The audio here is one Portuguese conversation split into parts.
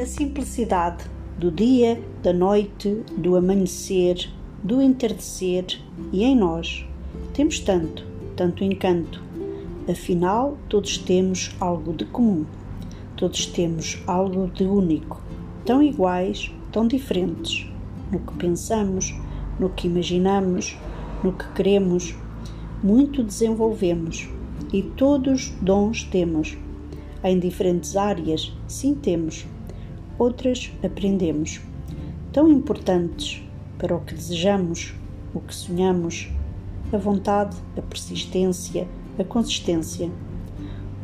A simplicidade do dia, da noite, do amanhecer, do entardecer e em nós. Temos tanto, tanto encanto. Afinal, todos temos algo de comum. Todos temos algo de único, tão iguais, tão diferentes, no que pensamos, no que imaginamos, no que queremos. Muito desenvolvemos e todos dons temos. Em diferentes áreas, sim temos outras aprendemos. Tão importantes para o que desejamos, o que sonhamos, a vontade, a persistência, a consistência.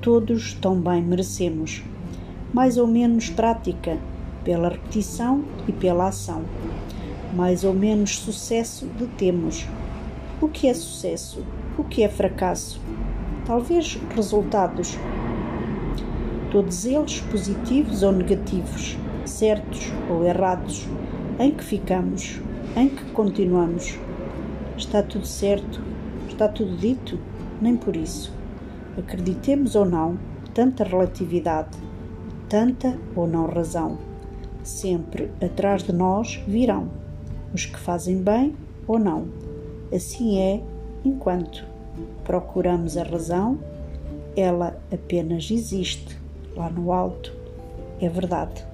Todos tão bem merecemos. Mais ou menos prática, pela repetição e pela ação. Mais ou menos sucesso de temos. O que é sucesso? O que é fracasso? Talvez resultados. Todos eles positivos ou negativos certos ou errados, em que ficamos, em que continuamos. Está tudo certo? Está tudo dito? Nem por isso. Acreditemos ou não, tanta relatividade, tanta ou não razão. Sempre atrás de nós virão os que fazem bem ou não. Assim é enquanto procuramos a razão, ela apenas existe lá no alto. É verdade.